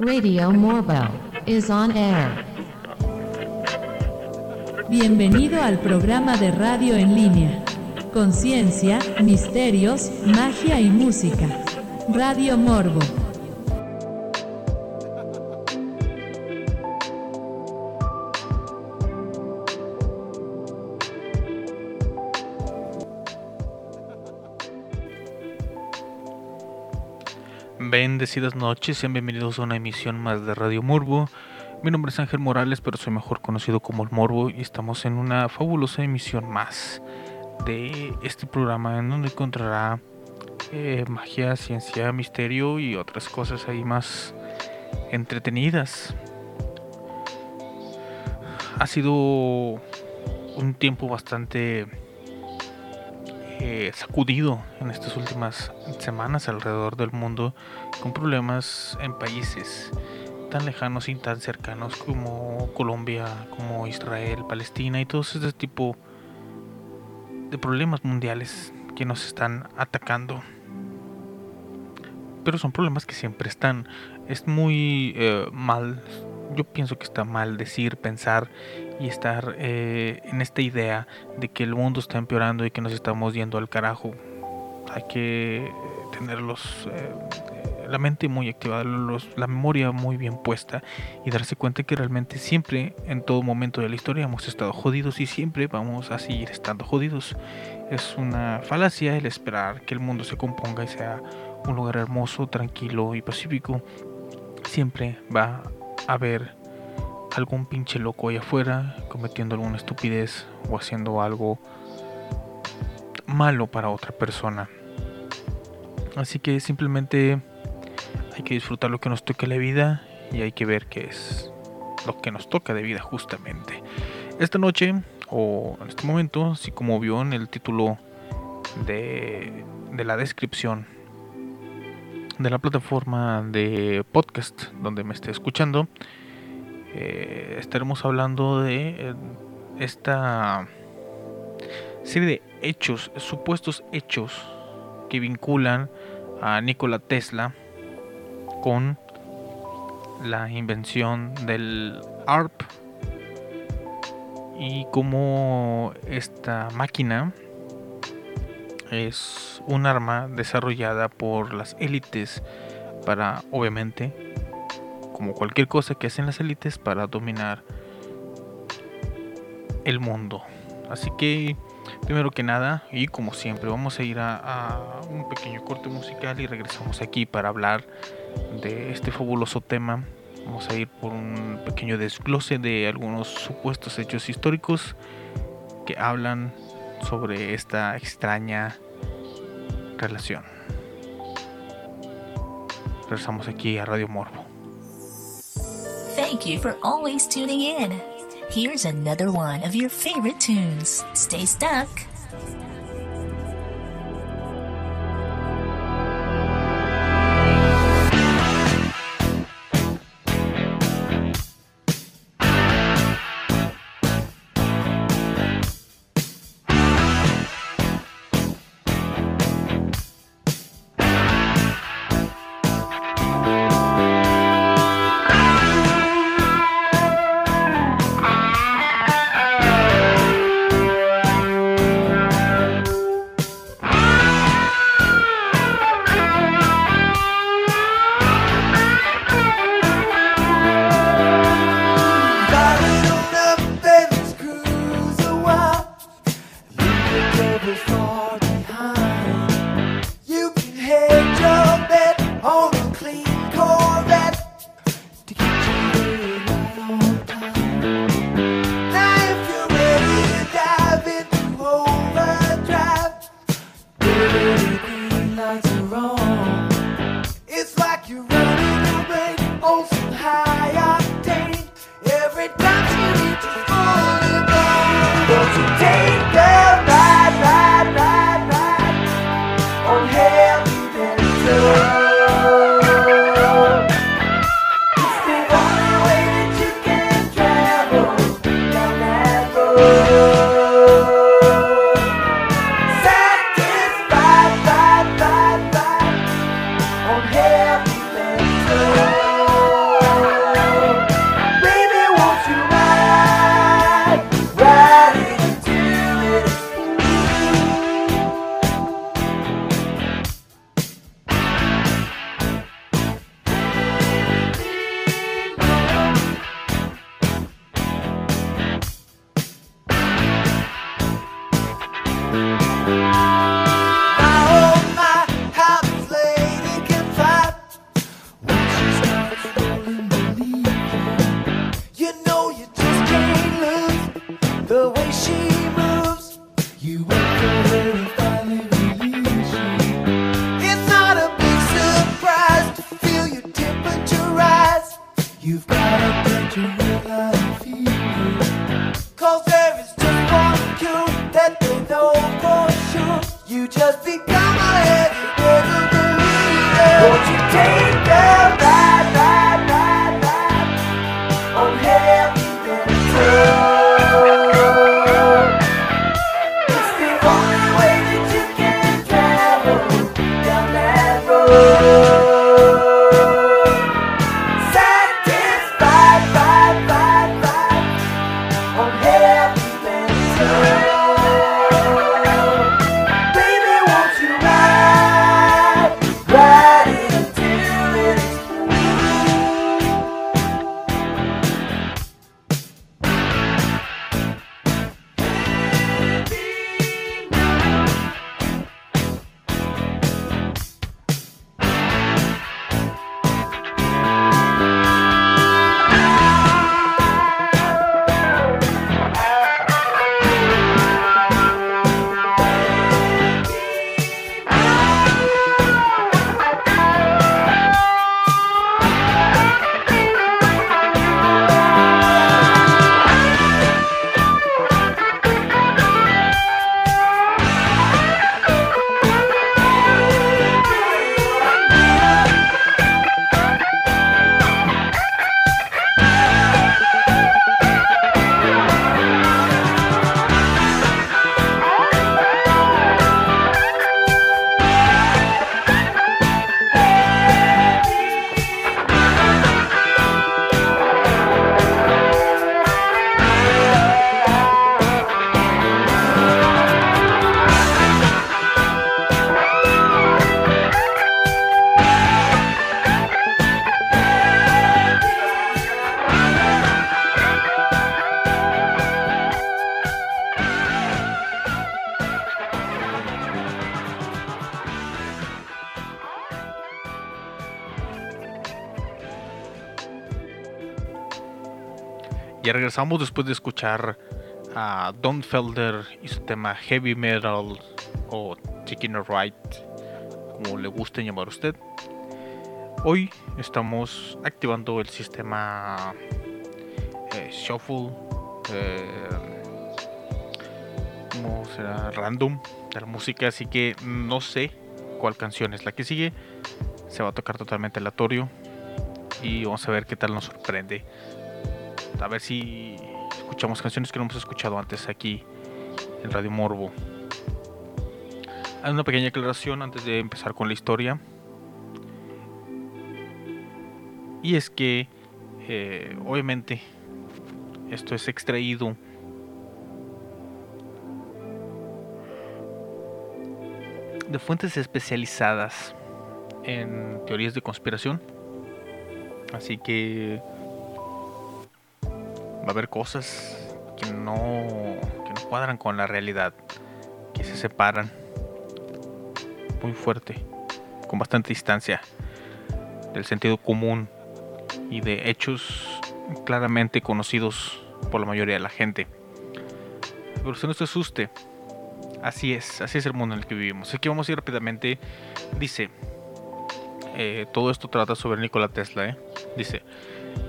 Radio Morbo is on air. Bienvenido al programa de radio en línea. Conciencia, misterios, magia y música. Radio Morbo. Bendecidas noches, sean bienvenidos a una emisión más de Radio Morbo. Mi nombre es Ángel Morales, pero soy mejor conocido como el Morbo y estamos en una fabulosa emisión más de este programa en donde encontrará eh, magia, ciencia, misterio y otras cosas ahí más entretenidas. Ha sido un tiempo bastante eh, sacudido en estas últimas semanas alrededor del mundo con problemas en países tan lejanos y tan cercanos como Colombia, como Israel, Palestina y todo ese tipo de problemas mundiales que nos están atacando. Pero son problemas que siempre están. Es muy eh, mal, yo pienso que está mal decir, pensar y estar eh, en esta idea de que el mundo está empeorando y que nos estamos yendo al carajo. Hay que tenerlos eh, la mente muy activada, la memoria muy bien puesta y darse cuenta que realmente siempre, en todo momento de la historia, hemos estado jodidos y siempre vamos a seguir estando jodidos. Es una falacia el esperar que el mundo se componga y sea un lugar hermoso, tranquilo y pacífico. Siempre va haber algún pinche loco allá afuera cometiendo alguna estupidez o haciendo algo malo para otra persona. Así que simplemente hay que disfrutar lo que nos toca la vida y hay que ver qué es lo que nos toca de vida justamente. Esta noche o en este momento, así como vio en el título de la descripción de la plataforma de podcast donde me esté escuchando, eh, estaremos hablando de eh, esta serie de hechos, supuestos hechos que vinculan a Nikola Tesla con la invención del ARP y cómo esta máquina es un arma desarrollada por las élites para obviamente como cualquier cosa que hacen las élites para dominar el mundo. Así que, primero que nada, y como siempre, vamos a ir a, un pequeño corte musical y regresamos aquí para hablar de este fabuloso tema. Vamos a ir por un pequeño desglose de algunos supuestos hechos históricos que hablan sobre esta extraña relación. Regresamos aquí a Radio Morbo. Thank you for always tuning in. Here's another one of your favorite tunes. Stay stuck. Regresamos después de escuchar a Don Felder y su tema Heavy Metal o Chicken Right, como le guste llamar a usted. Hoy estamos activando el sistema eh, Shuffle, eh, ¿cómo será? Random de la música, así que no sé cuál canción es la que sigue. Se va a tocar totalmente aleatorio y vamos a ver qué tal nos sorprende a ver si escuchamos canciones que no hemos escuchado antes aquí en Radio Morbo. Hay una pequeña aclaración antes de empezar con la historia. Y es que, eh, obviamente, esto es extraído de fuentes especializadas en teorías de conspiración. Así que va a haber cosas que no, que no cuadran con la realidad, que se separan muy fuerte, con bastante distancia del sentido común y de hechos claramente conocidos por la mayoría de la gente. Pero usted no se asuste, así es, así es el mundo en el que vivimos. Así que vamos a ir rápidamente. Dice, eh, todo esto trata sobre Nikola Tesla. ¿eh? Dice,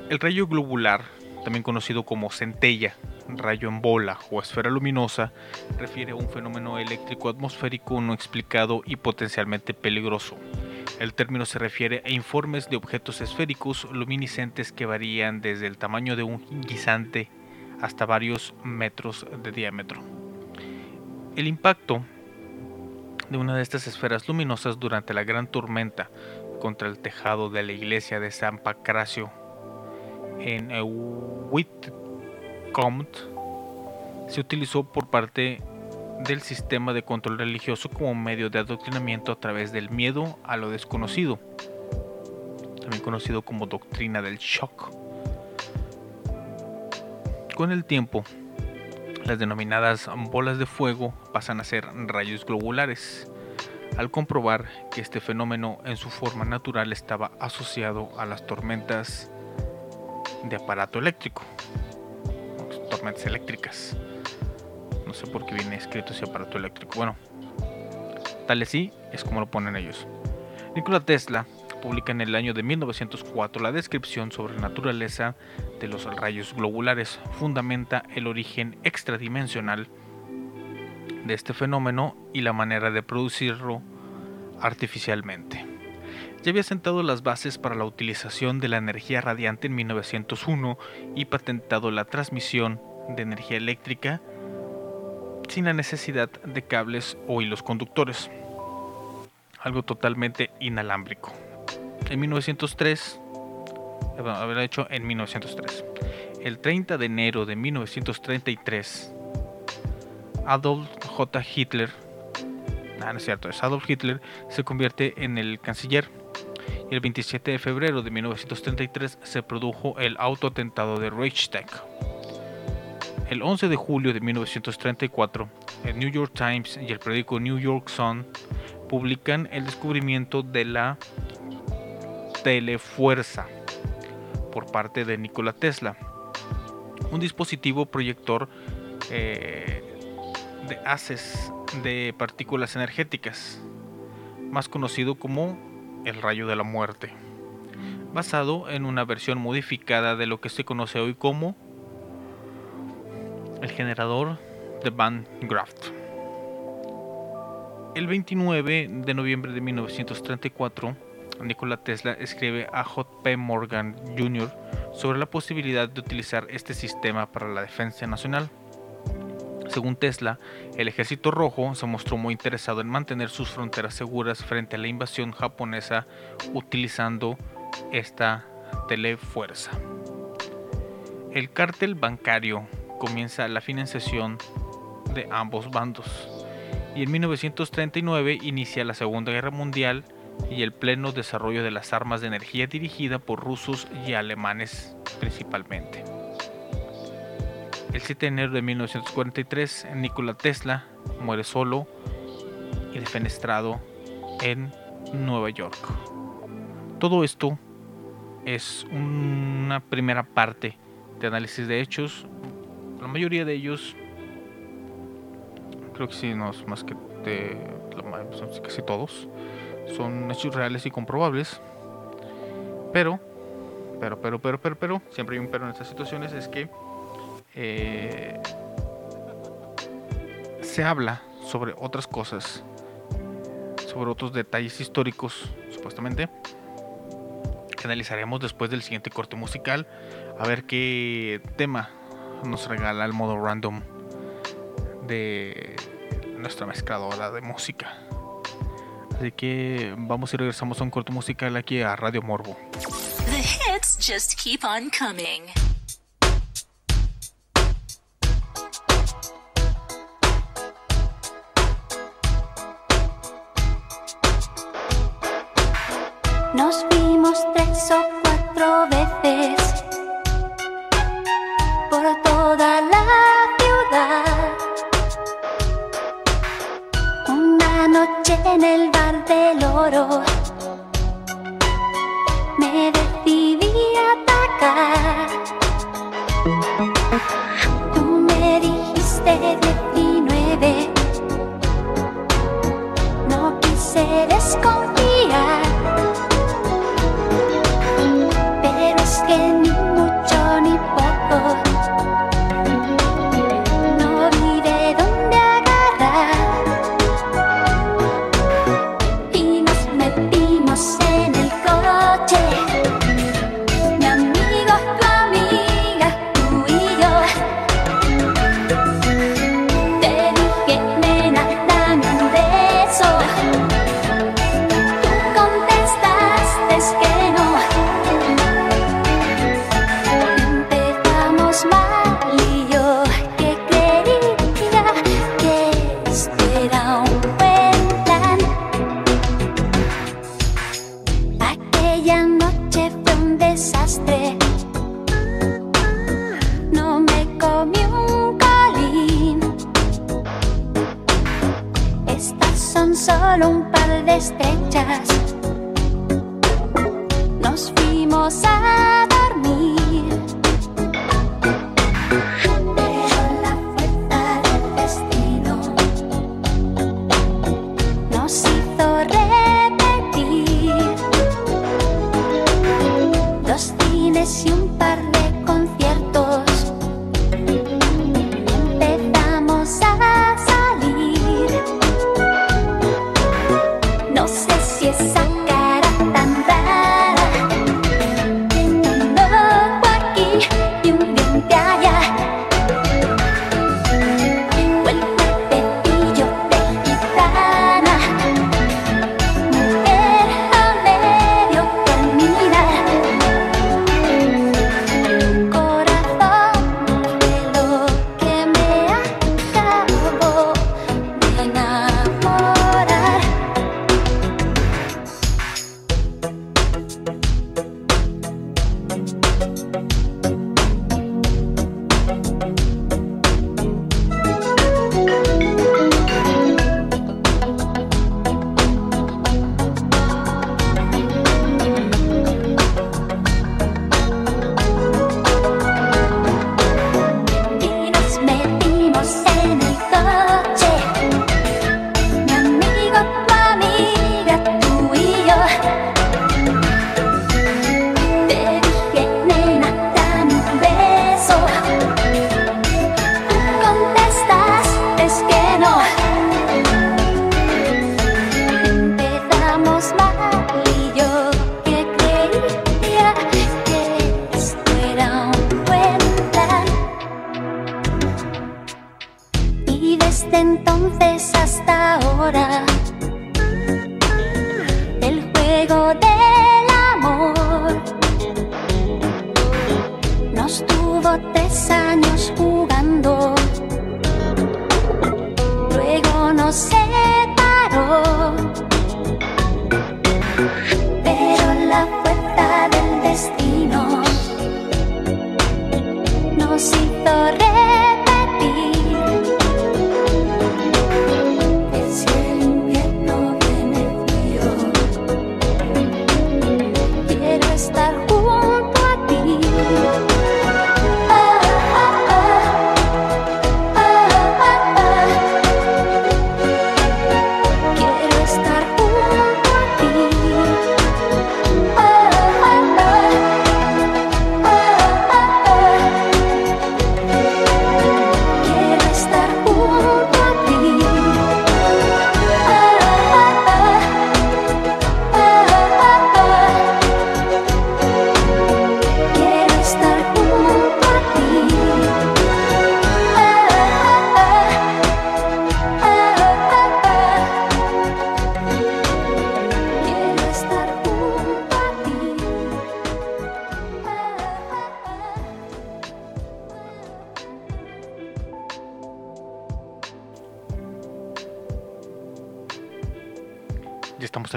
el rayo globular también conocido como centella, rayo en bola o esfera luminosa, refiere a un fenómeno eléctrico atmosférico no explicado y potencialmente peligroso. El término se refiere a informes de objetos esféricos luminiscentes que varían desde el tamaño de un guisante hasta varios metros de diámetro. El impacto de una de estas esferas luminosas durante la gran tormenta contra el tejado de la iglesia de San Pancracio en Whitcomb se utilizó por parte del sistema de control religioso como medio de adoctrinamiento a través del miedo a lo desconocido, también conocido como doctrina del shock. Con el tiempo, las denominadas bolas de fuego pasan a ser rayos globulares, al comprobar que este fenómeno en su forma natural estaba asociado a las tormentas de aparato eléctrico, tormentas eléctricas. No sé por qué viene escrito ese aparato eléctrico. Bueno, tal y así es como lo ponen ellos. Nikola Tesla publica en el año de 1904 la descripción sobre la naturaleza de los rayos globulares. Fundamenta el origen extradimensional de este fenómeno y la manera de producirlo artificialmente. Ya había sentado las bases para la utilización de la energía radiante en 1901 y patentado la transmisión de energía eléctrica sin la necesidad de cables o hilos conductores. Algo totalmente inalámbrico. En 1903, eh, bueno, hecho en 1903. El 30 de enero de 1933, Adolf J. Hitler, ah, no es cierto, es Adolf Hitler, se convierte en el canciller. El 27 de febrero de 1933 se produjo el autoatentado de Reichstag. El 11 de julio de 1934, el New York Times y el periódico New York Sun publican el descubrimiento de la telefuerza por parte de Nikola Tesla, un dispositivo proyector eh, de haces de partículas energéticas, más conocido como el rayo de la muerte, basado en una versión modificada de lo que se conoce hoy como el generador de Van Graft. El 29 de noviembre de 1934, Nikola Tesla escribe a J.P. Morgan Jr. sobre la posibilidad de utilizar este sistema para la defensa nacional. Según Tesla, el ejército rojo se mostró muy interesado en mantener sus fronteras seguras frente a la invasión japonesa utilizando esta telefuerza. El cártel bancario comienza la financiación de ambos bandos y en 1939 inicia la Segunda Guerra Mundial y el pleno desarrollo de las armas de energía dirigida por rusos y alemanes principalmente. El 7 de enero de 1943, Nikola Tesla muere solo y defenestrado en Nueva York. Todo esto es una primera parte de análisis de hechos. La mayoría de ellos, creo que sí, no es más que de, casi todos, son hechos reales y comprobables. Pero, pero, pero, pero, pero, pero, siempre hay un pero en estas situaciones, es que eh, se habla sobre otras cosas, sobre otros detalles históricos, supuestamente, que analizaremos después del siguiente corte musical, a ver qué tema nos regala el modo random de nuestra mezcladora de música. Así que vamos y regresamos a un corto musical aquí a Radio Morbo. The hits just keep on coming.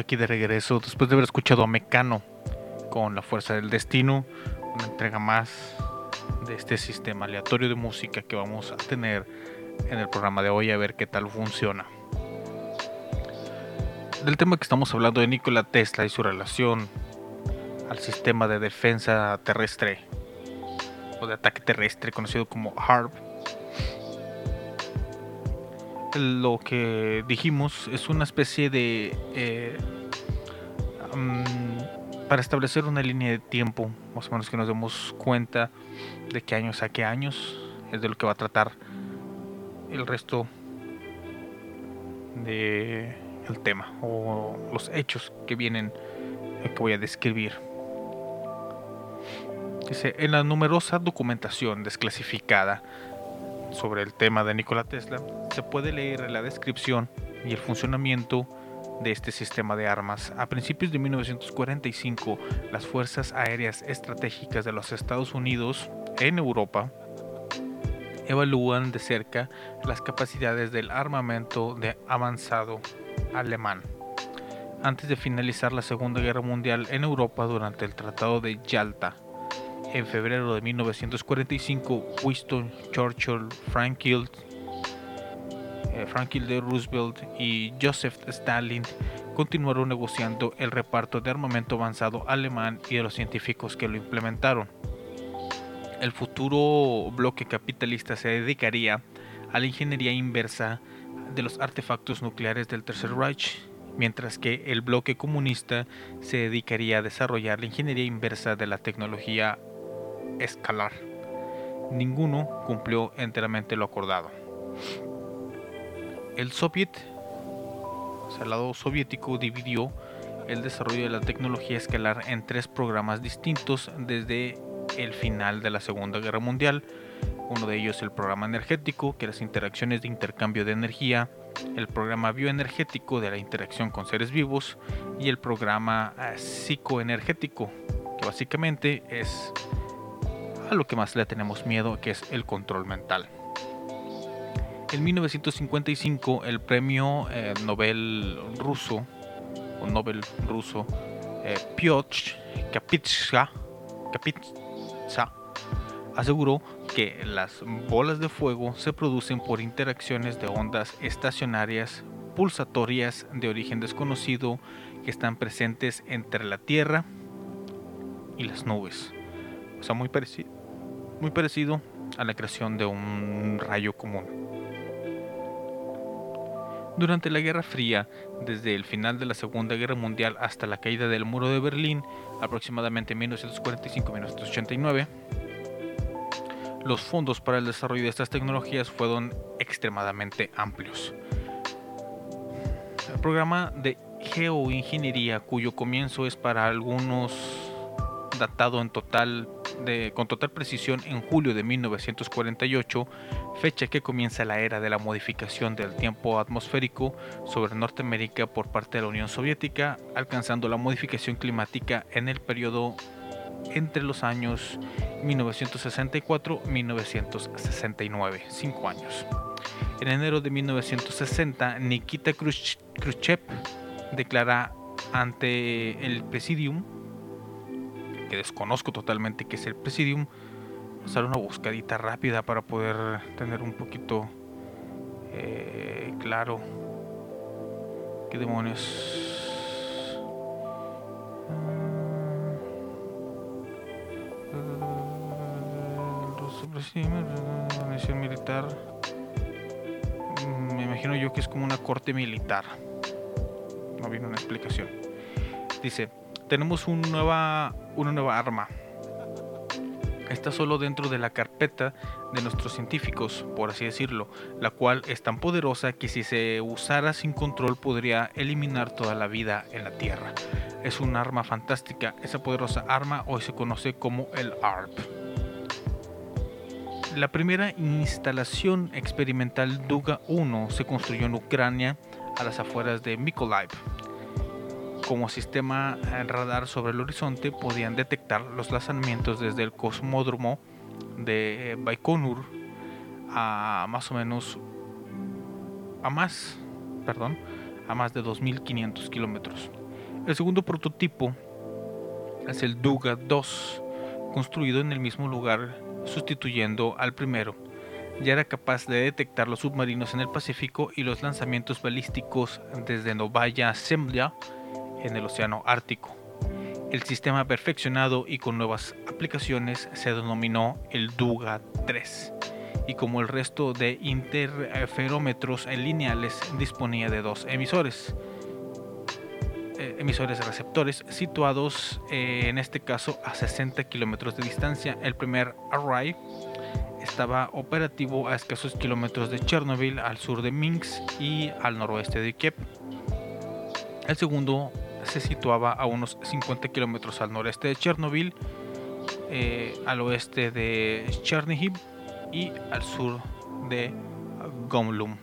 Aquí de regreso después de haber escuchado a Mecano con La Fuerza del Destino, una entrega más de este sistema aleatorio de música que vamos a tener en el programa de hoy a ver qué tal funciona. Del tema que estamos hablando de Nikola Tesla y su relación al sistema de defensa terrestre o de ataque terrestre conocido como HARP. Lo que dijimos es una especie de eh, mm, para establecer una línea de tiempo, más o menos que nos demos cuenta de qué años a qué años es de lo que va a tratar el resto de el tema o los hechos que vienen eh, que voy a describir. Dice, en la numerosa documentación desclasificada sobre el tema de Nikola Tesla, se puede leer la descripción y el funcionamiento de este sistema de armas. A principios de 1945, las Fuerzas Aéreas Estratégicas de los Estados Unidos en Europa evalúan de cerca las capacidades del armamento de avanzado alemán. Antes de finalizar la Segunda Guerra Mundial en Europa durante el Tratado de Yalta, en febrero de 1945, Winston Churchill, Franklin, eh, Franklin D. Roosevelt y Joseph Stalin continuaron negociando el reparto de armamento avanzado alemán y de los científicos que lo implementaron. El futuro bloque capitalista se dedicaría a la ingeniería inversa de los artefactos nucleares del Tercer Reich, mientras que el bloque comunista se dedicaría a desarrollar la ingeniería inversa de la tecnología escalar. Ninguno cumplió enteramente lo acordado. El Soviet, o sea, el lado soviético, dividió el desarrollo de la tecnología escalar en tres programas distintos desde el final de la Segunda Guerra Mundial. Uno de ellos el programa energético, que las interacciones de intercambio de energía, el programa bioenergético de la interacción con seres vivos y el programa eh, psicoenergético, que básicamente es a lo que más le tenemos miedo, que es el control mental. En 1955, el premio eh, Nobel ruso, o Nobel ruso, eh, Piotr Kapitsa, Kapitsa, aseguró que las bolas de fuego se producen por interacciones de ondas estacionarias pulsatorias de origen desconocido que están presentes entre la Tierra y las nubes. O sea, muy parecido, muy parecido a la creación de un rayo común. Durante la Guerra Fría, desde el final de la Segunda Guerra Mundial hasta la caída del muro de Berlín, aproximadamente en 1945-1989, los fondos para el desarrollo de estas tecnologías fueron extremadamente amplios. El programa de geoingeniería cuyo comienzo es para algunos datado en total de, con total precisión en julio de 1948, fecha que comienza la era de la modificación del tiempo atmosférico sobre Norteamérica por parte de la Unión Soviética, alcanzando la modificación climática en el periodo entre los años 1964-1969, cinco años. En enero de 1960, Nikita Khrush- Khrushchev declara ante el Presidium, que desconozco totalmente que es el Presidium, hacer una buscadita rápida para poder tener un poquito eh, claro qué demonios. Organización militar. Me imagino yo que es como una corte militar. No viene una explicación. Dice, tenemos nueva, una nueva arma. Está solo dentro de la carpeta de nuestros científicos, por así decirlo, la cual es tan poderosa que si se usara sin control podría eliminar toda la vida en la Tierra. Es un arma fantástica. Esa poderosa arma hoy se conoce como el ARP. La primera instalación experimental Duga 1 se construyó en Ucrania a las afueras de Mykolaiv. Como sistema radar sobre el horizonte podían detectar los lanzamientos desde el cosmódromo de Baikonur a más o menos a más, perdón, a más de 2.500 kilómetros. El segundo prototipo es el Duga 2, construido en el mismo lugar, sustituyendo al primero. Ya era capaz de detectar los submarinos en el Pacífico y los lanzamientos balísticos desde Novaya Zemlya en el Océano Ártico. El sistema perfeccionado y con nuevas aplicaciones se denominó el Duga 3 y como el resto de interferómetros lineales disponía de dos emisores eh, emisores receptores situados eh, en este caso a 60 kilómetros de distancia. El primer array estaba operativo a escasos kilómetros de Chernobyl al sur de Minsk y al noroeste de Kiev. El segundo se situaba a unos 50 kilómetros al noreste de Chernobyl, eh, al oeste de Chernihiv y al sur de Gomlum.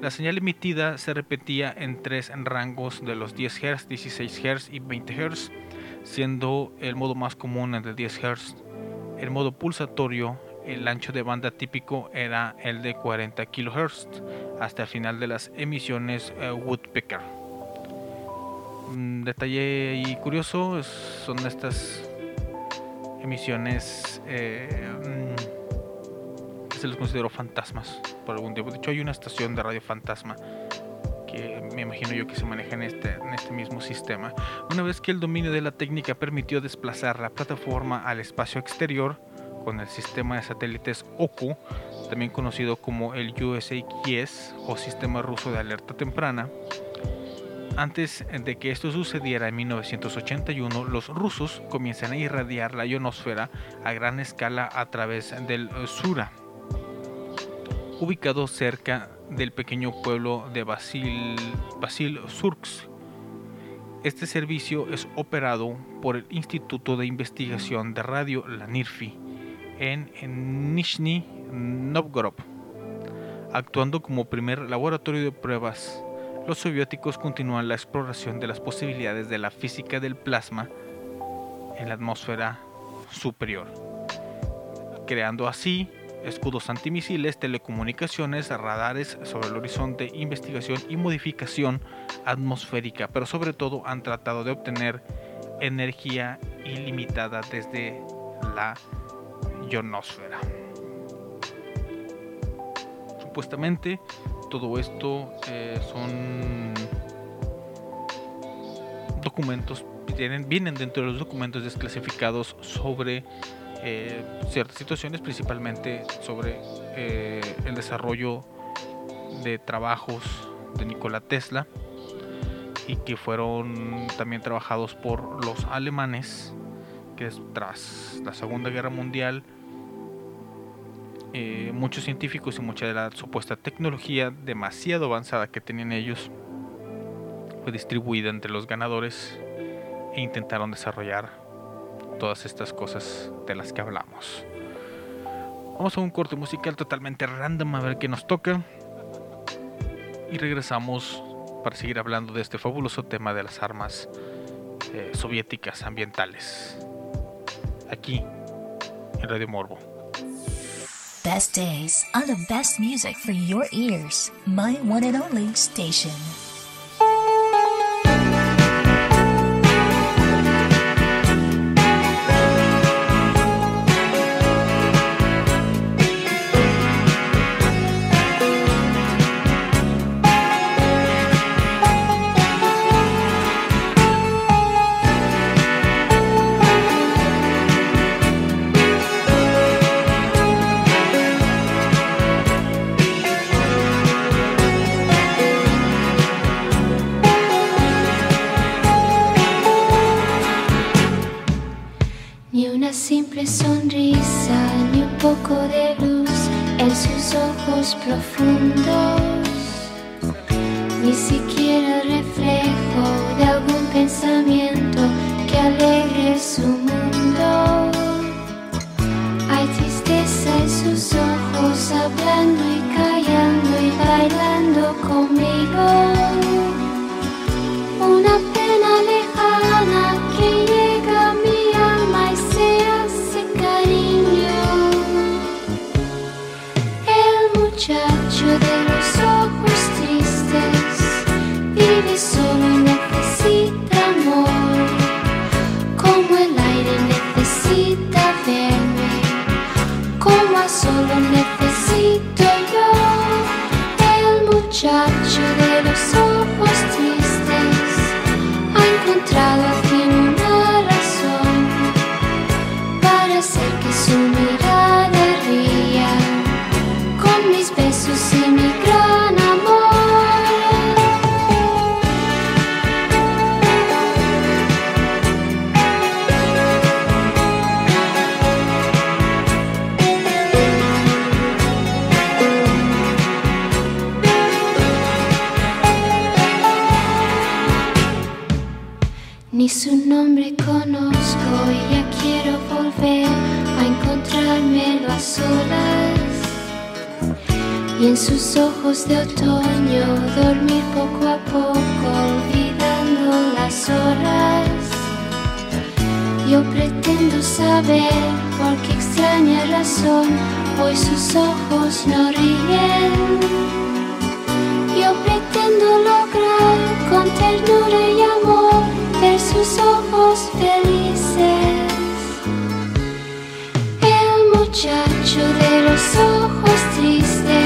La señal emitida se repetía en tres rangos de los 10 Hz, 16 Hz y 20 Hz, siendo el modo más común el de 10 Hz. El modo pulsatorio, el ancho de banda típico era el de 40 kHz hasta el final de las emisiones eh, Woodpecker. Un detalle y curioso son estas emisiones eh, mm, se les consideró fantasmas por algún tiempo. De hecho, hay una estación de radio fantasma que me imagino yo que se maneja en este, en este mismo sistema. Una vez que el dominio de la técnica permitió desplazar la plataforma al espacio exterior con el sistema de satélites OKU, también conocido como el USAGS o Sistema Ruso de Alerta Temprana, antes de que esto sucediera en 1981, los rusos comienzan a irradiar la ionosfera a gran escala a través del Sura, ubicado cerca del pequeño pueblo de Basil, Basil Surks. Este servicio es operado por el Instituto de Investigación de Radio, la NIRFI, en Nizhny Novgorod, actuando como primer laboratorio de pruebas los soviéticos continúan la exploración de las posibilidades de la física del plasma en la atmósfera superior, creando así escudos antimisiles, telecomunicaciones, radares sobre el horizonte, investigación y modificación atmosférica, pero sobre todo han tratado de obtener energía ilimitada desde la ionosfera. Supuestamente todo esto son documentos, vienen, dentro de los documentos desclasificados sobre eh, ciertas situaciones, principalmente sobre eh, el desarrollo de trabajos de Nikola Tesla y que fueron también trabajados por los alemanes que tras la Segunda Guerra Mundial eh, muchos científicos y mucha de la supuesta tecnología demasiado avanzada que tenían ellos fue distribuida entre los ganadores e intentaron desarrollar todas estas cosas de las que hablamos. Vamos a un corte musical totalmente random a ver qué nos toca. Y regresamos para seguir hablando de este fabuloso tema de las armas eh, soviéticas ambientales. Aquí, en Radio Morbo. Best days are the best music for your ears. My one and only station. Ni su nombre conozco y ya quiero volver a encontrármelo a solas. Y en sus ojos de otoño dormir poco a poco olvidando las horas. Yo pretendo saber por qué extraña razón hoy sus ojos no ríen. Yo pretendo lograr con ternura y amor sus ojos felices. El muchacho de los ojos tristes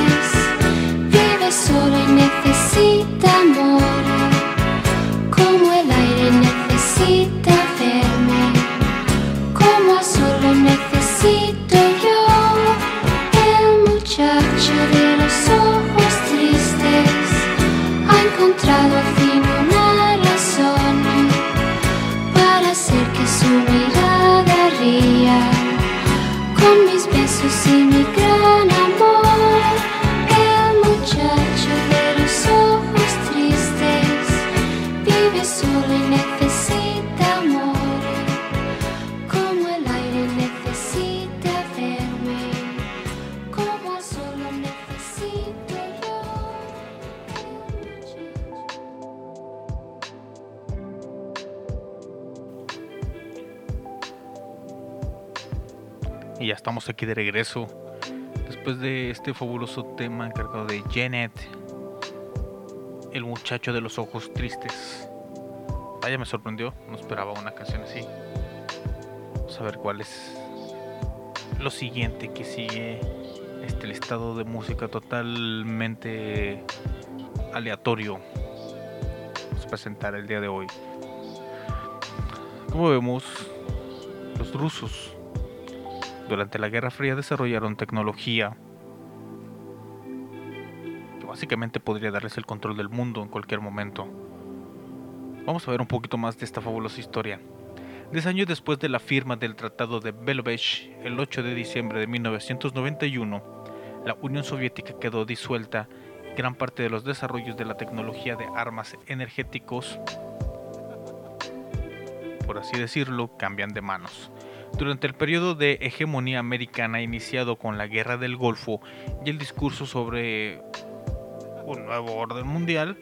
aquí de regreso. Después de este fabuloso tema encargado de Janet, el muchacho de los ojos tristes. Vaya, me sorprendió, no esperaba una canción así. Vamos a ver cuál es lo siguiente que sigue. Este el estado de música totalmente aleatorio. Vamos a presentar el día de hoy. Como vemos, los rusos durante la Guerra Fría desarrollaron tecnología que básicamente podría darles el control del mundo en cualquier momento. Vamos a ver un poquito más de esta fabulosa historia. Diez años después de la firma del Tratado de Belovech, el 8 de diciembre de 1991, la Unión Soviética quedó disuelta gran parte de los desarrollos de la tecnología de armas energéticos, por así decirlo, cambian de manos. Durante el periodo de hegemonía americana iniciado con la Guerra del Golfo y el discurso sobre un nuevo orden mundial,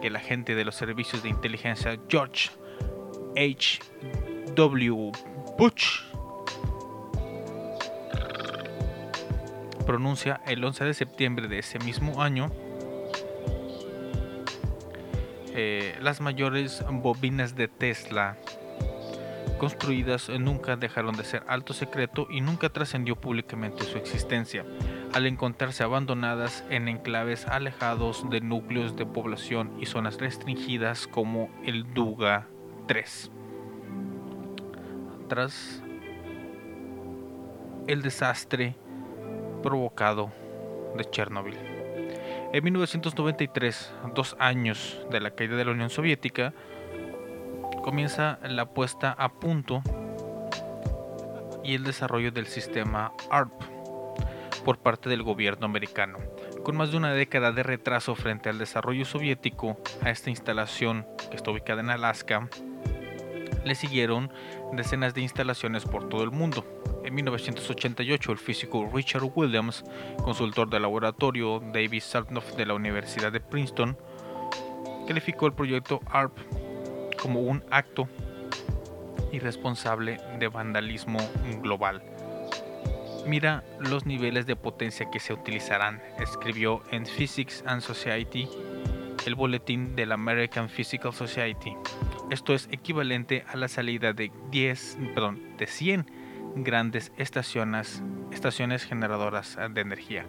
que el agente de los servicios de inteligencia George H. W. Bush pronuncia el 11 de septiembre de ese mismo año, eh, las mayores bobinas de Tesla construidas nunca dejaron de ser alto secreto y nunca trascendió públicamente su existencia, al encontrarse abandonadas en enclaves alejados de núcleos de población y zonas restringidas como el Duga 3. Tras el desastre provocado de Chernobyl. En 1993, dos años de la caída de la Unión Soviética, comienza la puesta a punto y el desarrollo del sistema ARP por parte del gobierno americano. Con más de una década de retraso frente al desarrollo soviético a esta instalación que está ubicada en Alaska, le siguieron decenas de instalaciones por todo el mundo. En 1988, el físico Richard Williams, consultor del laboratorio David Sarnoff de la Universidad de Princeton, calificó el proyecto ARP como un acto irresponsable de vandalismo global. Mira los niveles de potencia que se utilizarán, escribió en Physics and Society el boletín de la American Physical Society. Esto es equivalente a la salida de 10, perdón, de 100 grandes estaciones, estaciones generadoras de energía.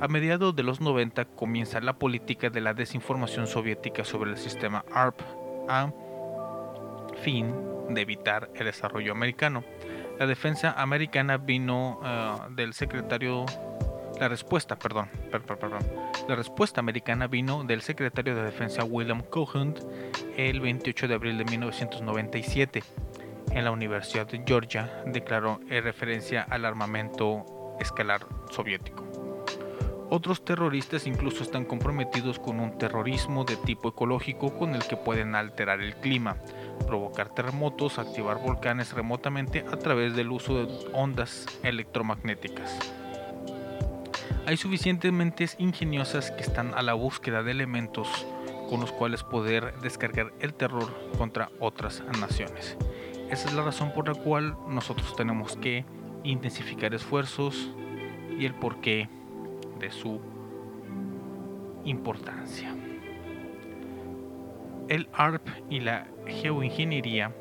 A mediados de los 90 comienza la política de la desinformación soviética sobre el sistema ARP a fin de evitar el desarrollo americano. La defensa americana vino eh, del secretario la respuesta, perdón, perdón, perdón, la respuesta americana vino del secretario de Defensa William Cohen el 28 de abril de 1997 en la Universidad de Georgia, declaró en referencia al armamento escalar soviético. Otros terroristas incluso están comprometidos con un terrorismo de tipo ecológico con el que pueden alterar el clima, provocar terremotos, activar volcanes remotamente a través del uso de ondas electromagnéticas. Hay suficientemente ingeniosas que están a la búsqueda de elementos con los cuales poder descargar el terror contra otras naciones. Esa es la razón por la cual nosotros tenemos que intensificar esfuerzos y el porqué de su importancia. El ARP y la geoingeniería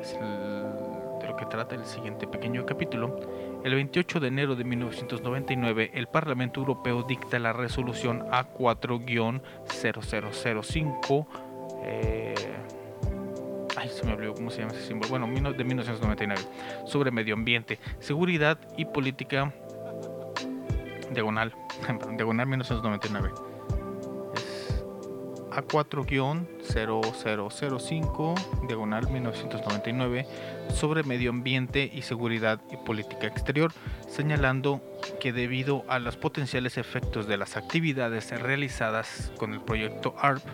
es de lo que trata el siguiente pequeño capítulo. El 28 de enero de 1999, el Parlamento Europeo dicta la resolución A4-0005. Eh, ay, se me olvidó cómo se llama ese símbolo. Bueno, de 1999. Sobre medio ambiente, seguridad y política diagonal, diagonal 1999. Es A4-0005, diagonal 1999, sobre medio ambiente y seguridad y política exterior, señalando que debido a los potenciales efectos de las actividades realizadas con el proyecto ARP,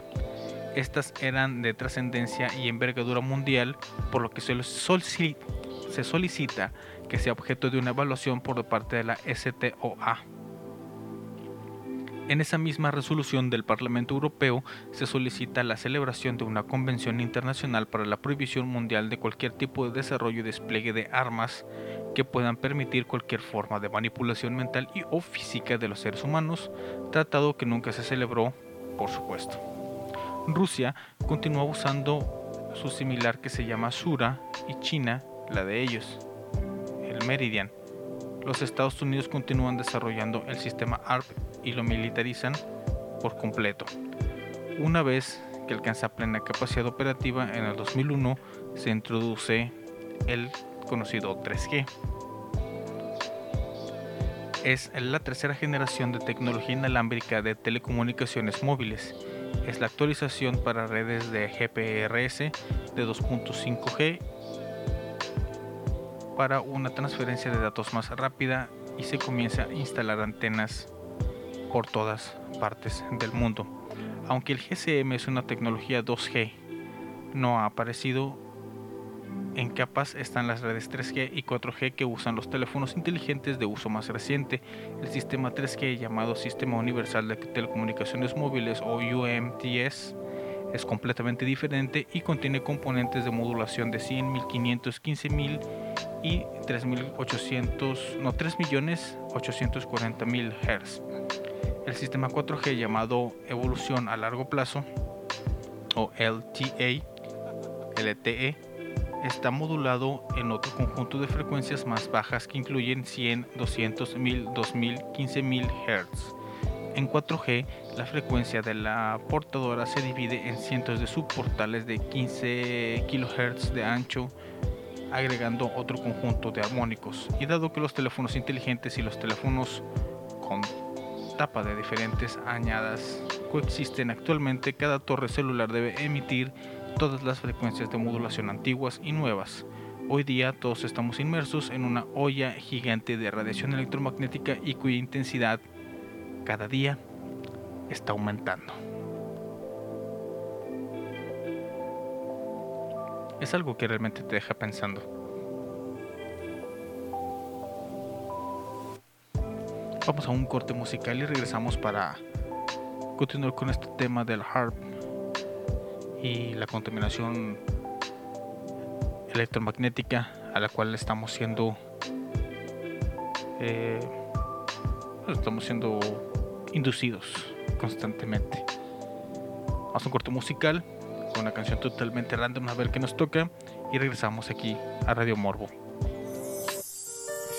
estas eran de trascendencia y envergadura mundial, por lo que se solicita que sea objeto de una evaluación por parte de la STOA. En esa misma resolución del Parlamento Europeo se solicita la celebración de una convención internacional para la prohibición mundial de cualquier tipo de desarrollo y despliegue de armas que puedan permitir cualquier forma de manipulación mental y o física de los seres humanos, tratado que nunca se celebró, por supuesto. Rusia continúa usando su similar que se llama Sura y China la de ellos, el Meridian. Los Estados Unidos continúan desarrollando el sistema ARP y lo militarizan por completo. Una vez que alcanza plena capacidad operativa en el 2001 se introduce el conocido 3G. Es la tercera generación de tecnología inalámbrica de telecomunicaciones móviles. Es la actualización para redes de GPRS de 2.5G para una transferencia de datos más rápida y se comienza a instalar antenas por todas partes del mundo. Aunque el GSM es una tecnología 2G, no ha aparecido en capas están las redes 3G y 4G que usan los teléfonos inteligentes de uso más reciente. El sistema 3G llamado Sistema Universal de Telecomunicaciones Móviles o UMTS es completamente diferente y contiene componentes de modulación de 100, 1500, 15000 y 3800, no 3.840.000 Hz. El sistema 4G llamado Evolución a largo plazo o LTA, LTE está modulado en otro conjunto de frecuencias más bajas que incluyen 100, 200, 1000, 2000, 15000 Hz. En 4G, la frecuencia de la portadora se divide en cientos de subportales de 15 kHz de ancho, agregando otro conjunto de armónicos. Y dado que los teléfonos inteligentes y los teléfonos con tapa de diferentes añadas coexisten actualmente, cada torre celular debe emitir todas las frecuencias de modulación antiguas y nuevas. Hoy día todos estamos inmersos en una olla gigante de radiación electromagnética y cuya intensidad cada día está aumentando. Es algo que realmente te deja pensando. Vamos a un corte musical y regresamos para continuar con este tema del harp y la contaminación electromagnética a la cual estamos siendo eh, estamos siendo inducidos constantemente. Vamos a un corte musical con una canción totalmente random a ver qué nos toca y regresamos aquí a Radio Morbo.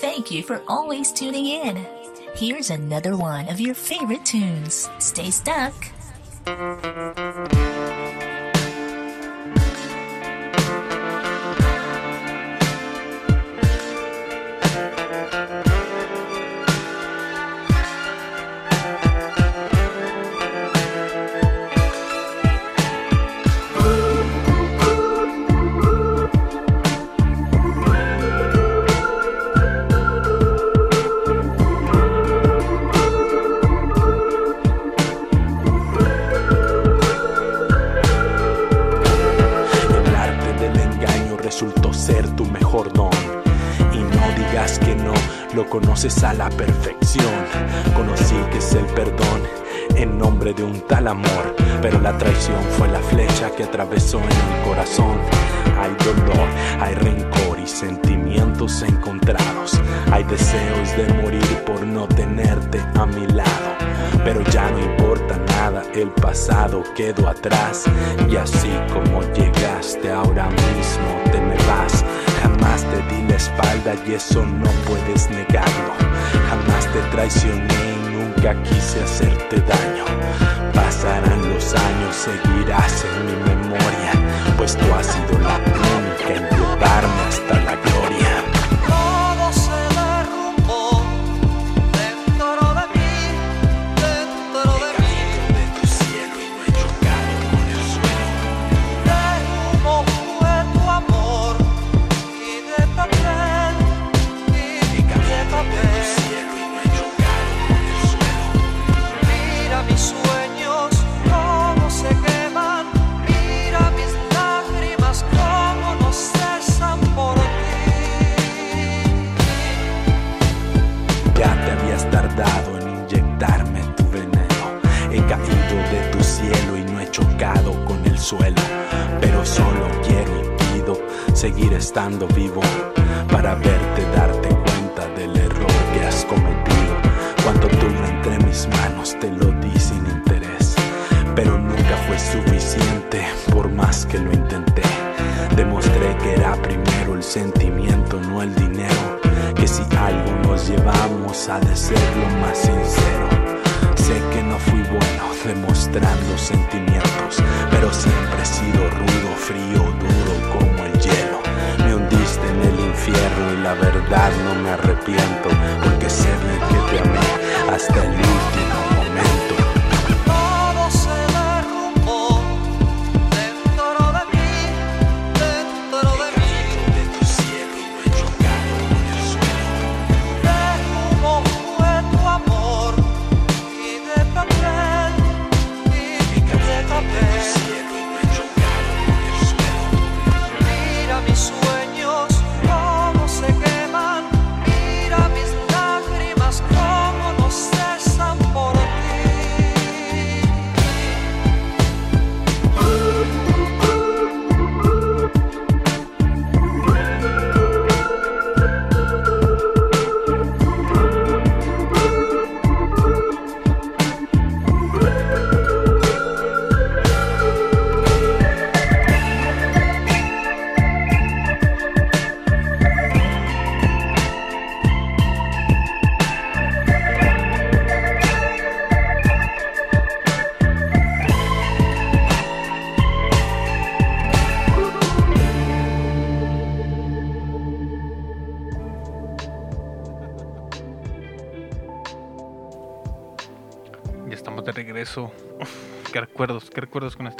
Thank you for always tuning in. Here's another one of your favorite tunes. Stay stuck. Traición fue la flecha que atravesó en el corazón. Hay dolor, hay rencor y sentimientos encontrados. Hay deseos de morir por no tenerte a mi lado. Pero ya no importa nada, el pasado quedó atrás. Y así como llegaste, ahora mismo te me vas. Jamás te di la espalda y eso no puedes negarlo. Jamás te traicioné y nunca quise hacerte daño. Pasarán los años, seguirás en mi memoria, pues tú has sido la única en llevarme hasta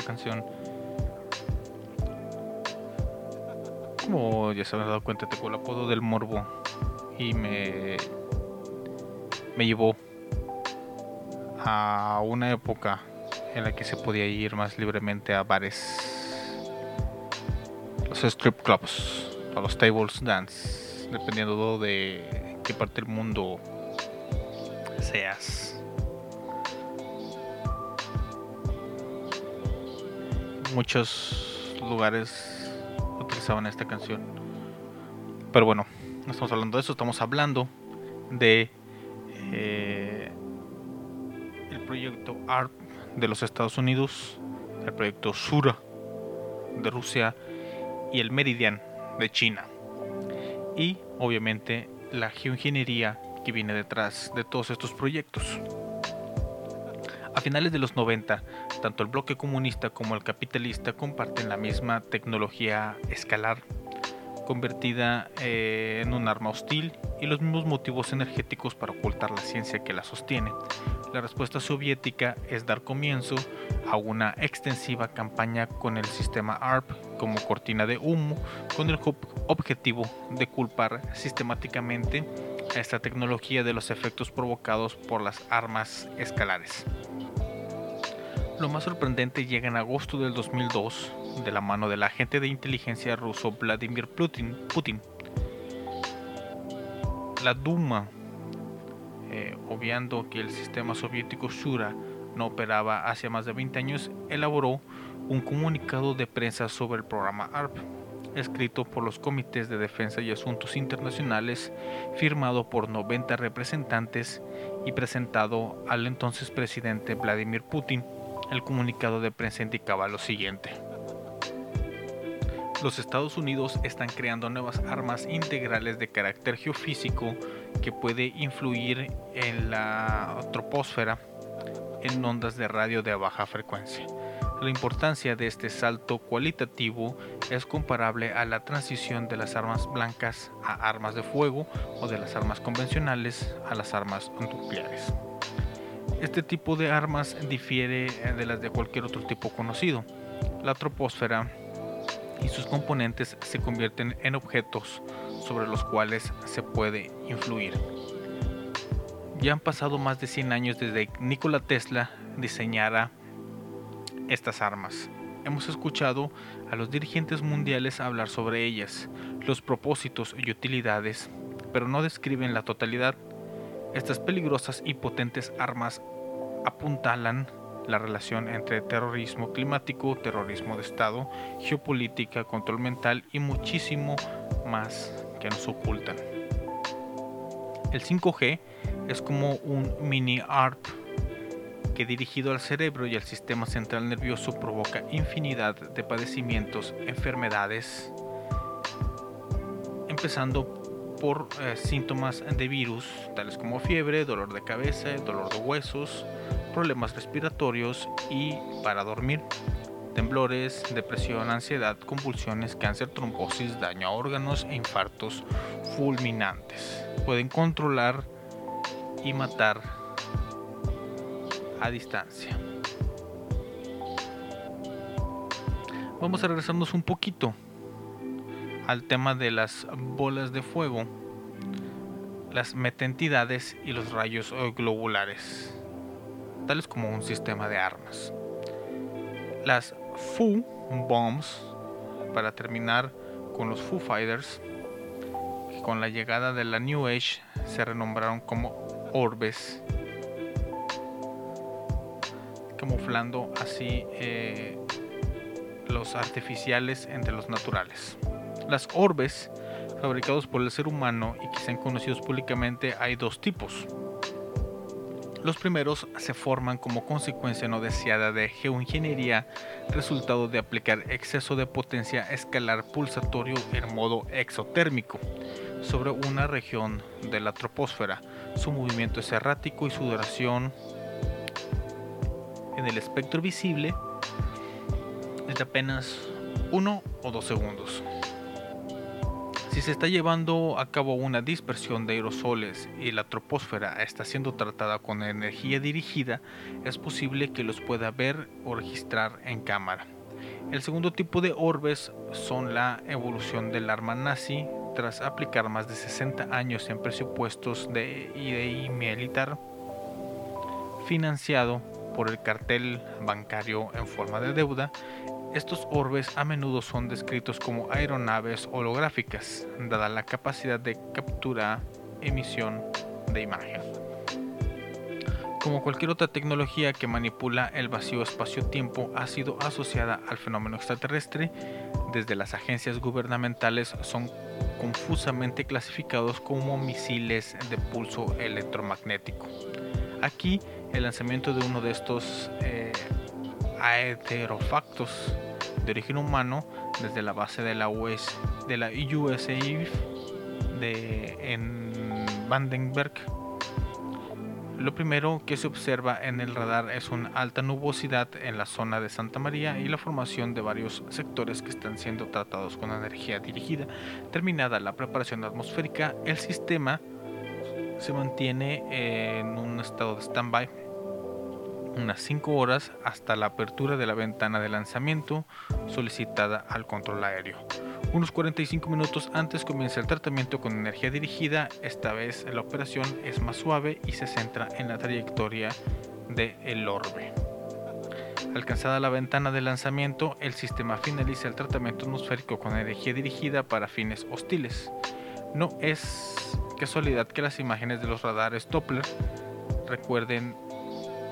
canción. Como ya se habrán dado cuenta, tengo el apodo del morbo y me, me llevó a una época en la que se podía ir más libremente a bares, los strip clubs, a los tables dance, dependiendo de qué parte del mundo seas. Muchos lugares utilizaban esta canción. Pero bueno, no estamos hablando de eso, estamos hablando de eh, el proyecto ARP de los Estados Unidos, el proyecto Sura de Rusia y el Meridian de China. Y obviamente la geoingeniería que viene detrás de todos estos proyectos. A finales de los 90, tanto el bloque comunista como el capitalista comparten la misma tecnología escalar, convertida eh, en un arma hostil, y los mismos motivos energéticos para ocultar la ciencia que la sostiene. La respuesta soviética es dar comienzo a una extensiva campaña con el sistema ARP como cortina de humo, con el objetivo de culpar sistemáticamente a esta tecnología de los efectos provocados por las armas escalares. Lo más sorprendente llega en agosto del 2002 de la mano del agente de inteligencia ruso Vladimir Putin. La Duma, eh, obviando que el sistema soviético Shura no operaba hace más de 20 años, elaboró un comunicado de prensa sobre el programa ARP, escrito por los comités de defensa y asuntos internacionales, firmado por 90 representantes y presentado al entonces presidente Vladimir Putin el comunicado de prensa indicaba lo siguiente. Los Estados Unidos están creando nuevas armas integrales de carácter geofísico que puede influir en la troposfera en ondas de radio de baja frecuencia. La importancia de este salto cualitativo es comparable a la transición de las armas blancas a armas de fuego o de las armas convencionales a las armas nucleares. Este tipo de armas difiere eh, de las de cualquier otro tipo conocido. La troposfera y sus componentes se convierten en objetos sobre los cuales se puede influir. Ya han pasado más de 100 años desde que Nikola Tesla diseñara estas armas. Hemos escuchado a los dirigentes mundiales hablar sobre ellas, los propósitos y utilidades, pero no describen la totalidad estas peligrosas y potentes armas apuntalan la relación entre terrorismo climático, terrorismo de Estado, geopolítica, control mental y muchísimo más que nos ocultan. El 5G es como un mini ARP que dirigido al cerebro y al sistema central nervioso provoca infinidad de padecimientos, enfermedades, empezando por eh, síntomas de virus, tales como fiebre, dolor de cabeza, dolor de huesos, problemas respiratorios y para dormir, temblores, depresión, ansiedad, convulsiones, cáncer, trombosis, daño a órganos e infartos fulminantes. Pueden controlar y matar a distancia. Vamos a regresarnos un poquito al tema de las bolas de fuego, las metentidades y los rayos globulares, tales como un sistema de armas. Las Foo Bombs, para terminar con los Foo Fighters, que con la llegada de la New Age se renombraron como orbes, camuflando así eh, los artificiales entre los naturales. Las orbes, fabricados por el ser humano y que sean conocidos públicamente, hay dos tipos. Los primeros se forman como consecuencia no deseada de geoingeniería, resultado de aplicar exceso de potencia escalar pulsatorio en modo exotérmico sobre una región de la troposfera. Su movimiento es errático y su duración en el espectro visible es de apenas uno o dos segundos. Si se está llevando a cabo una dispersión de aerosoles y la troposfera está siendo tratada con energía dirigida, es posible que los pueda ver o registrar en cámara. El segundo tipo de orbes son la evolución del arma nazi tras aplicar más de 60 años en presupuestos de IDI militar financiado por el cartel bancario en forma de deuda. Estos orbes a menudo son descritos como aeronaves holográficas, dada la capacidad de captura emisión de imagen. Como cualquier otra tecnología que manipula el vacío espacio-tiempo ha sido asociada al fenómeno extraterrestre, desde las agencias gubernamentales son confusamente clasificados como misiles de pulso electromagnético. Aquí el lanzamiento de uno de estos eh, aeterofactos de origen humano desde la base de la, US, de la USAID de, en Vandenberg. Lo primero que se observa en el radar es una alta nubosidad en la zona de Santa María y la formación de varios sectores que están siendo tratados con energía dirigida. Terminada la preparación atmosférica, el sistema se mantiene en un estado de stand-by unas 5 horas hasta la apertura de la ventana de lanzamiento solicitada al control aéreo. Unos 45 minutos antes comienza el tratamiento con energía dirigida, esta vez la operación es más suave y se centra en la trayectoria del el orbe. Alcanzada la ventana de lanzamiento, el sistema finaliza el tratamiento atmosférico con energía dirigida para fines hostiles. No es casualidad que las imágenes de los radares Doppler recuerden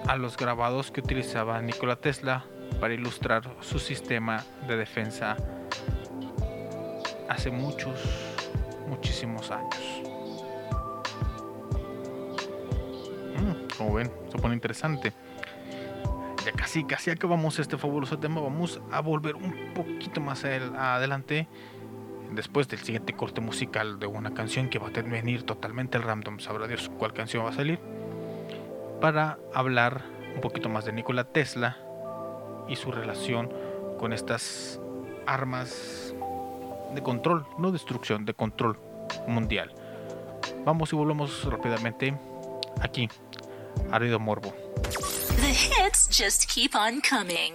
a los grabados que utilizaba Nikola Tesla para ilustrar su sistema de defensa hace muchos, muchísimos años. Mm, como ven, se pone interesante. Ya casi, casi acabamos este fabuloso tema. Vamos a volver un poquito más adelante. Después del siguiente corte musical de una canción que va a venir totalmente al random. Sabrá Dios cuál canción va a salir para hablar un poquito más de Nikola Tesla y su relación con estas armas de control, no destrucción, de control mundial. Vamos y volvemos rápidamente aquí, a Rido Morbo. The hits just keep on coming.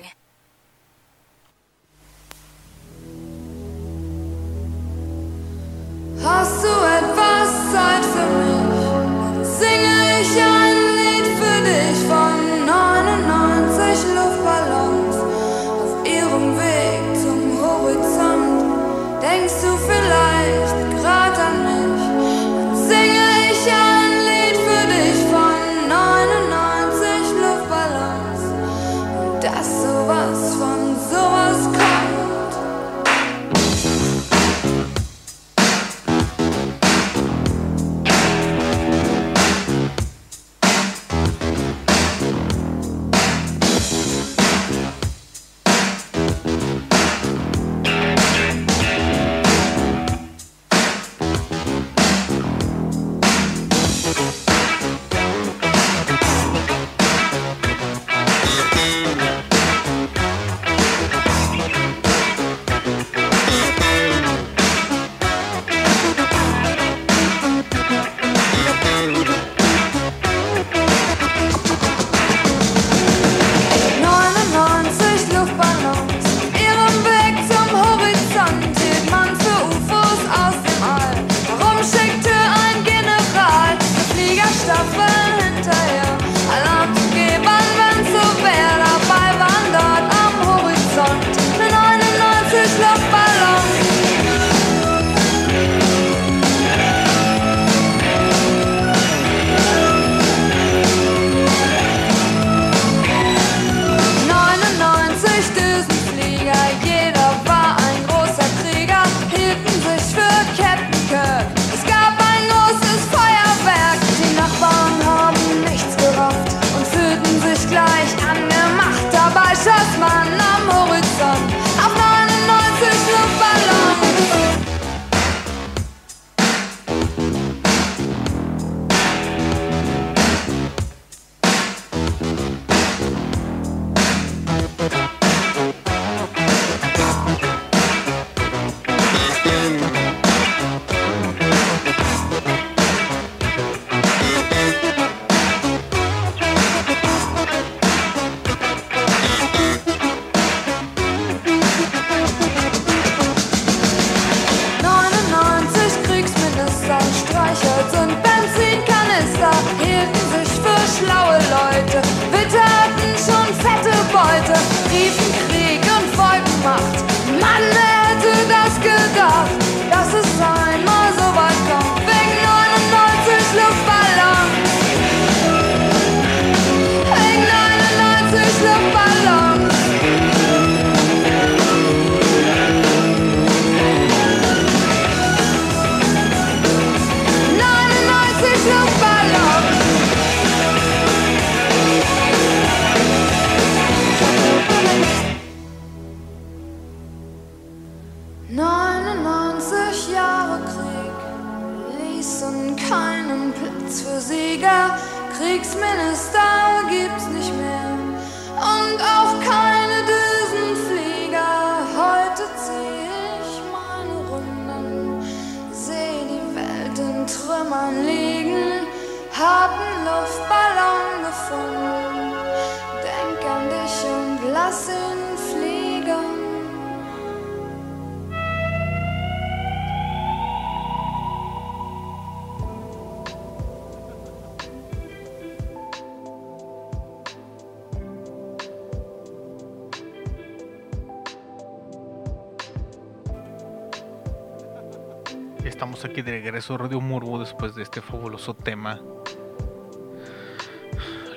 Regreso Radio Murbo después de este fabuloso tema.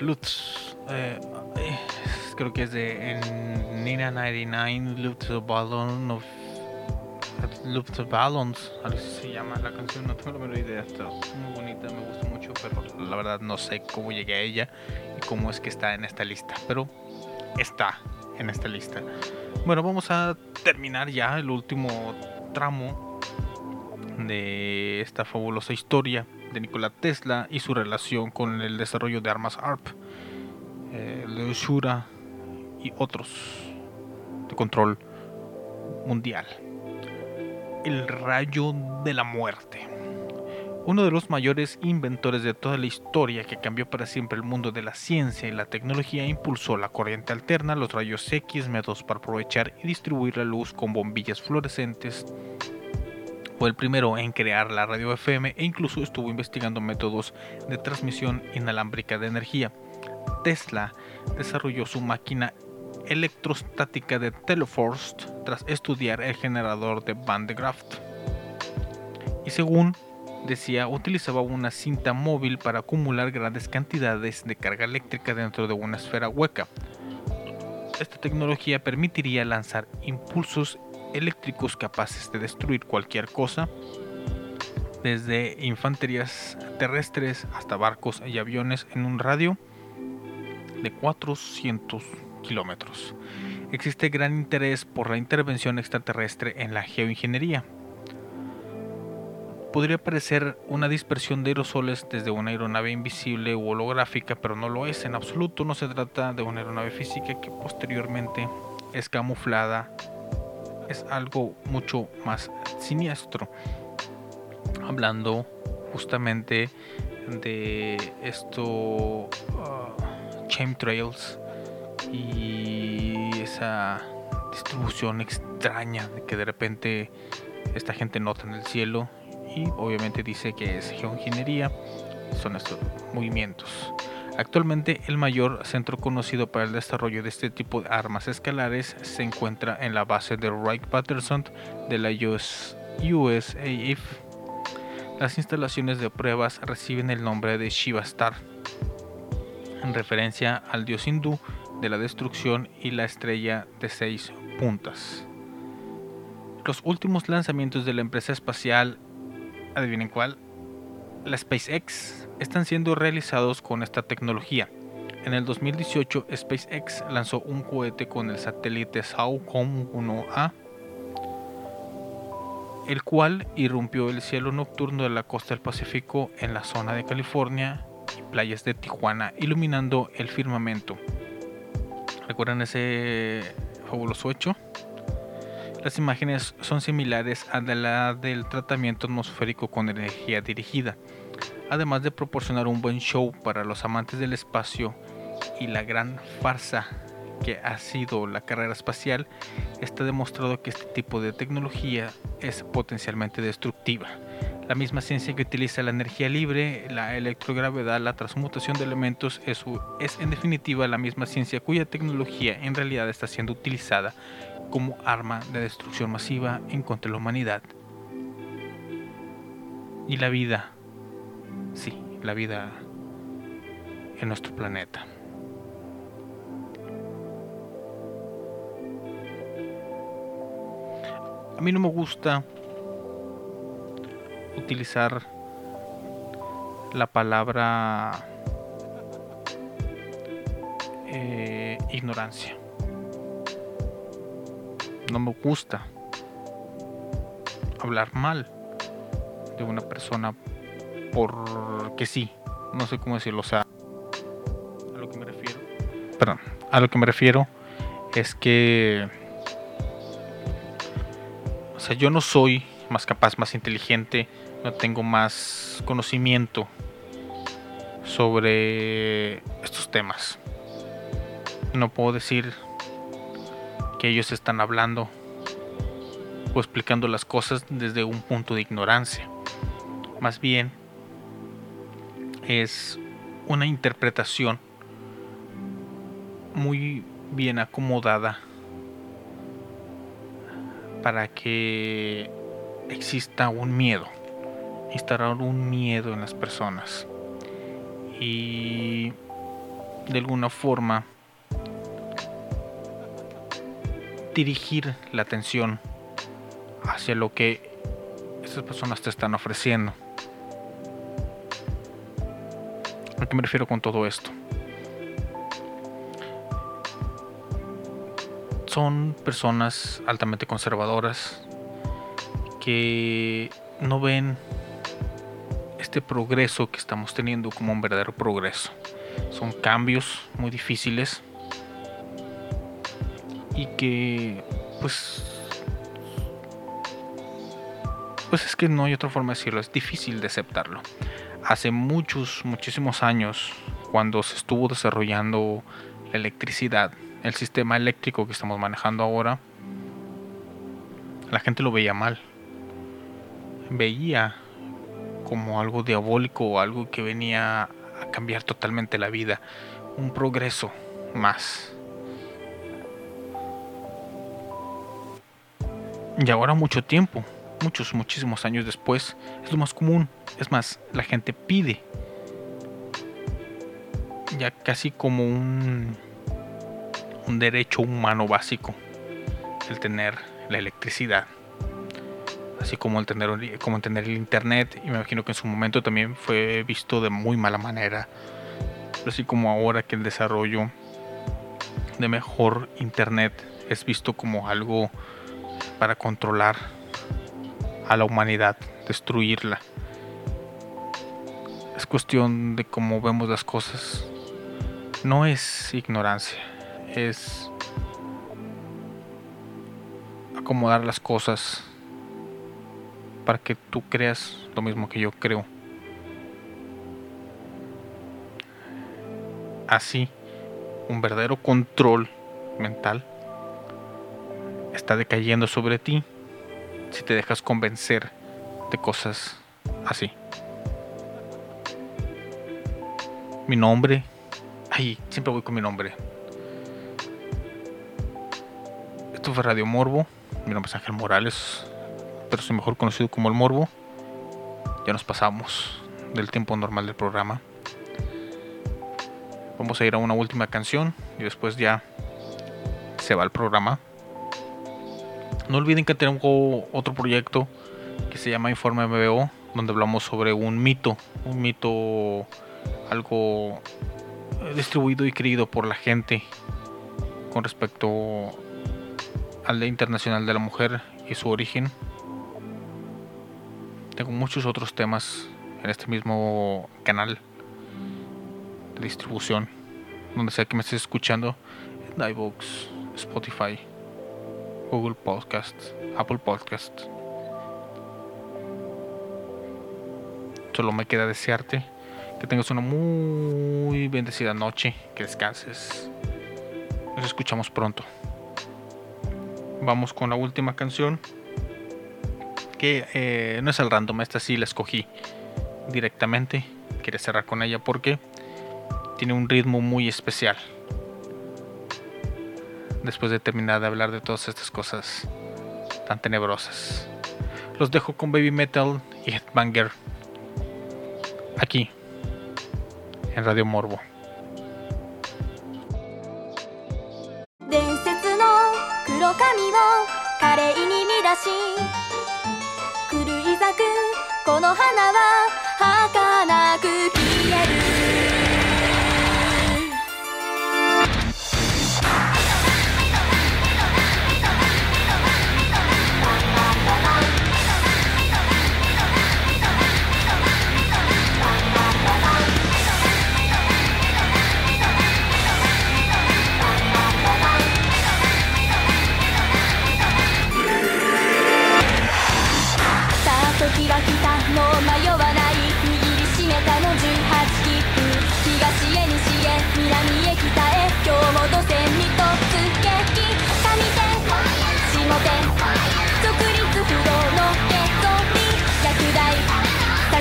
Lutz, eh, creo que es de Nina 99, Lutz the Ballon of Lutz the Ballons, algo se llama la canción, no tengo la menor idea, está muy bonita, me gusta mucho, pero la verdad no sé cómo llegué a ella y cómo es que está en esta lista, pero está en esta lista. Bueno, vamos a terminar ya el último tramo de esta fabulosa historia de Nikola Tesla y su relación con el desarrollo de armas ARP, eh, de Shura y otros de control mundial. El rayo de la muerte. Uno de los mayores inventores de toda la historia que cambió para siempre el mundo de la ciencia y la tecnología impulsó la corriente alterna, los rayos X, métodos para aprovechar y distribuir la luz con bombillas fluorescentes fue el primero en crear la radio FM e incluso estuvo investigando métodos de transmisión inalámbrica de energía. Tesla desarrolló su máquina electrostática de Teleforced tras estudiar el generador de Van de Graaff. Y según decía, utilizaba una cinta móvil para acumular grandes cantidades de carga eléctrica dentro de una esfera hueca. Esta tecnología permitiría lanzar impulsos eléctricos capaces de destruir cualquier cosa, desde infanterías terrestres hasta barcos y aviones en un radio de 400 kilómetros. Existe gran interés por la intervención extraterrestre en la geoingeniería. Podría parecer una dispersión de aerosoles desde una aeronave invisible u holográfica, pero no lo es en absoluto. No se trata de una aeronave física que posteriormente es camuflada es algo mucho más siniestro. Hablando justamente de esto, uh, chemtrails y esa distribución extraña de que de repente esta gente nota en el cielo y obviamente dice que es geoingeniería, son estos movimientos. Actualmente el mayor centro conocido para el desarrollo de este tipo de armas escalares se encuentra en la base de Wright-Patterson de la US, USAF. Las instalaciones de pruebas reciben el nombre de Shiva Star, en referencia al dios hindú de la destrucción y la estrella de seis puntas. Los últimos lanzamientos de la empresa espacial, adivinen cuál, la SpaceX, están siendo realizados con esta tecnología. En el 2018, SpaceX lanzó un cohete con el satélite SAOCOM 1A, el cual irrumpió el cielo nocturno de la costa del Pacífico en la zona de California y playas de Tijuana, iluminando el firmamento. ¿Recuerdan ese fabuloso hecho? Las imágenes son similares a la del tratamiento atmosférico con energía dirigida, además de proporcionar un buen show para los amantes del espacio y la gran farsa que ha sido la carrera espacial, está demostrado que este tipo de tecnología es potencialmente destructiva. La misma ciencia que utiliza la energía libre, la electrogravedad, la transmutación de elementos, es, en definitiva la misma ciencia cuya tecnología en realidad está siendo utilizada como arma de destrucción masiva en contra de la humanidad. Y la vida, sí, la vida en nuestro planeta. A mí no me gusta utilizar la palabra eh, ignorancia. No me gusta hablar mal de una persona porque sí, no sé cómo decirlo, o sea, a lo que me refiero, perdón, a lo que me refiero es que, o sea, yo no soy más capaz, más inteligente, no tengo más conocimiento sobre estos temas. No puedo decir que ellos están hablando o explicando las cosas desde un punto de ignorancia. Más bien es una interpretación muy bien acomodada para que exista un miedo, instalar un miedo en las personas y de alguna forma dirigir la atención hacia lo que estas personas te están ofreciendo. ¿A qué me refiero con todo esto? Son personas altamente conservadoras que no ven este progreso que estamos teniendo como un verdadero progreso. Son cambios muy difíciles y que pues pues es que no hay otra forma de decirlo, es difícil de aceptarlo. Hace muchos, muchísimos años, cuando se estuvo desarrollando la electricidad, el sistema eléctrico que estamos manejando ahora, la gente lo veía mal. Veía como algo diabólico algo que venía a cambiar totalmente la vida. Un progreso más. Y ahora mucho tiempo, muchos, muchísimos años después, es lo más común. Es más, la gente pide. Ya casi como un, un derecho humano básico. El tener la electricidad. Así como el tener, como el tener el internet. Y me imagino que en su momento también fue visto de muy mala manera. Así como ahora que el desarrollo de mejor internet es visto como algo para controlar a la humanidad, destruirla. Es cuestión de cómo vemos las cosas. No es ignorancia, es acomodar las cosas para que tú creas lo mismo que yo creo. Así, un verdadero control mental está decayendo sobre ti si te dejas convencer de cosas así. Mi nombre. Ay, siempre voy con mi nombre. Esto fue Radio Morbo. Mi nombre es Ángel Morales, pero soy mejor conocido como el Morbo. Ya nos pasamos del tiempo normal del programa. Vamos a ir a una última canción y después ya se va el programa. No olviden que tengo otro proyecto que se llama Informe MBO, donde hablamos sobre un mito, un mito algo distribuido y creído por la gente con respecto al Día Internacional de la Mujer y su origen. Tengo muchos otros temas en este mismo canal de distribución, donde sea que me estés escuchando, en iVoox, Spotify. Google Podcast, Apple Podcast. Solo me queda desearte que tengas una muy bendecida noche, que descanses. Nos escuchamos pronto. Vamos con la última canción, que eh, no es el random, esta sí la escogí directamente. Quiero cerrar con ella porque tiene un ritmo muy especial después de terminar de hablar de todas estas cosas tan tenebrosas. Los dejo con Baby Metal y Headbanger aquí en Radio Morbo.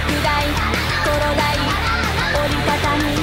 落第転がり折りたたみ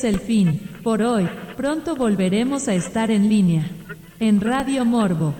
es el fin, por hoy, pronto volveremos a estar en línea. En Radio Morbo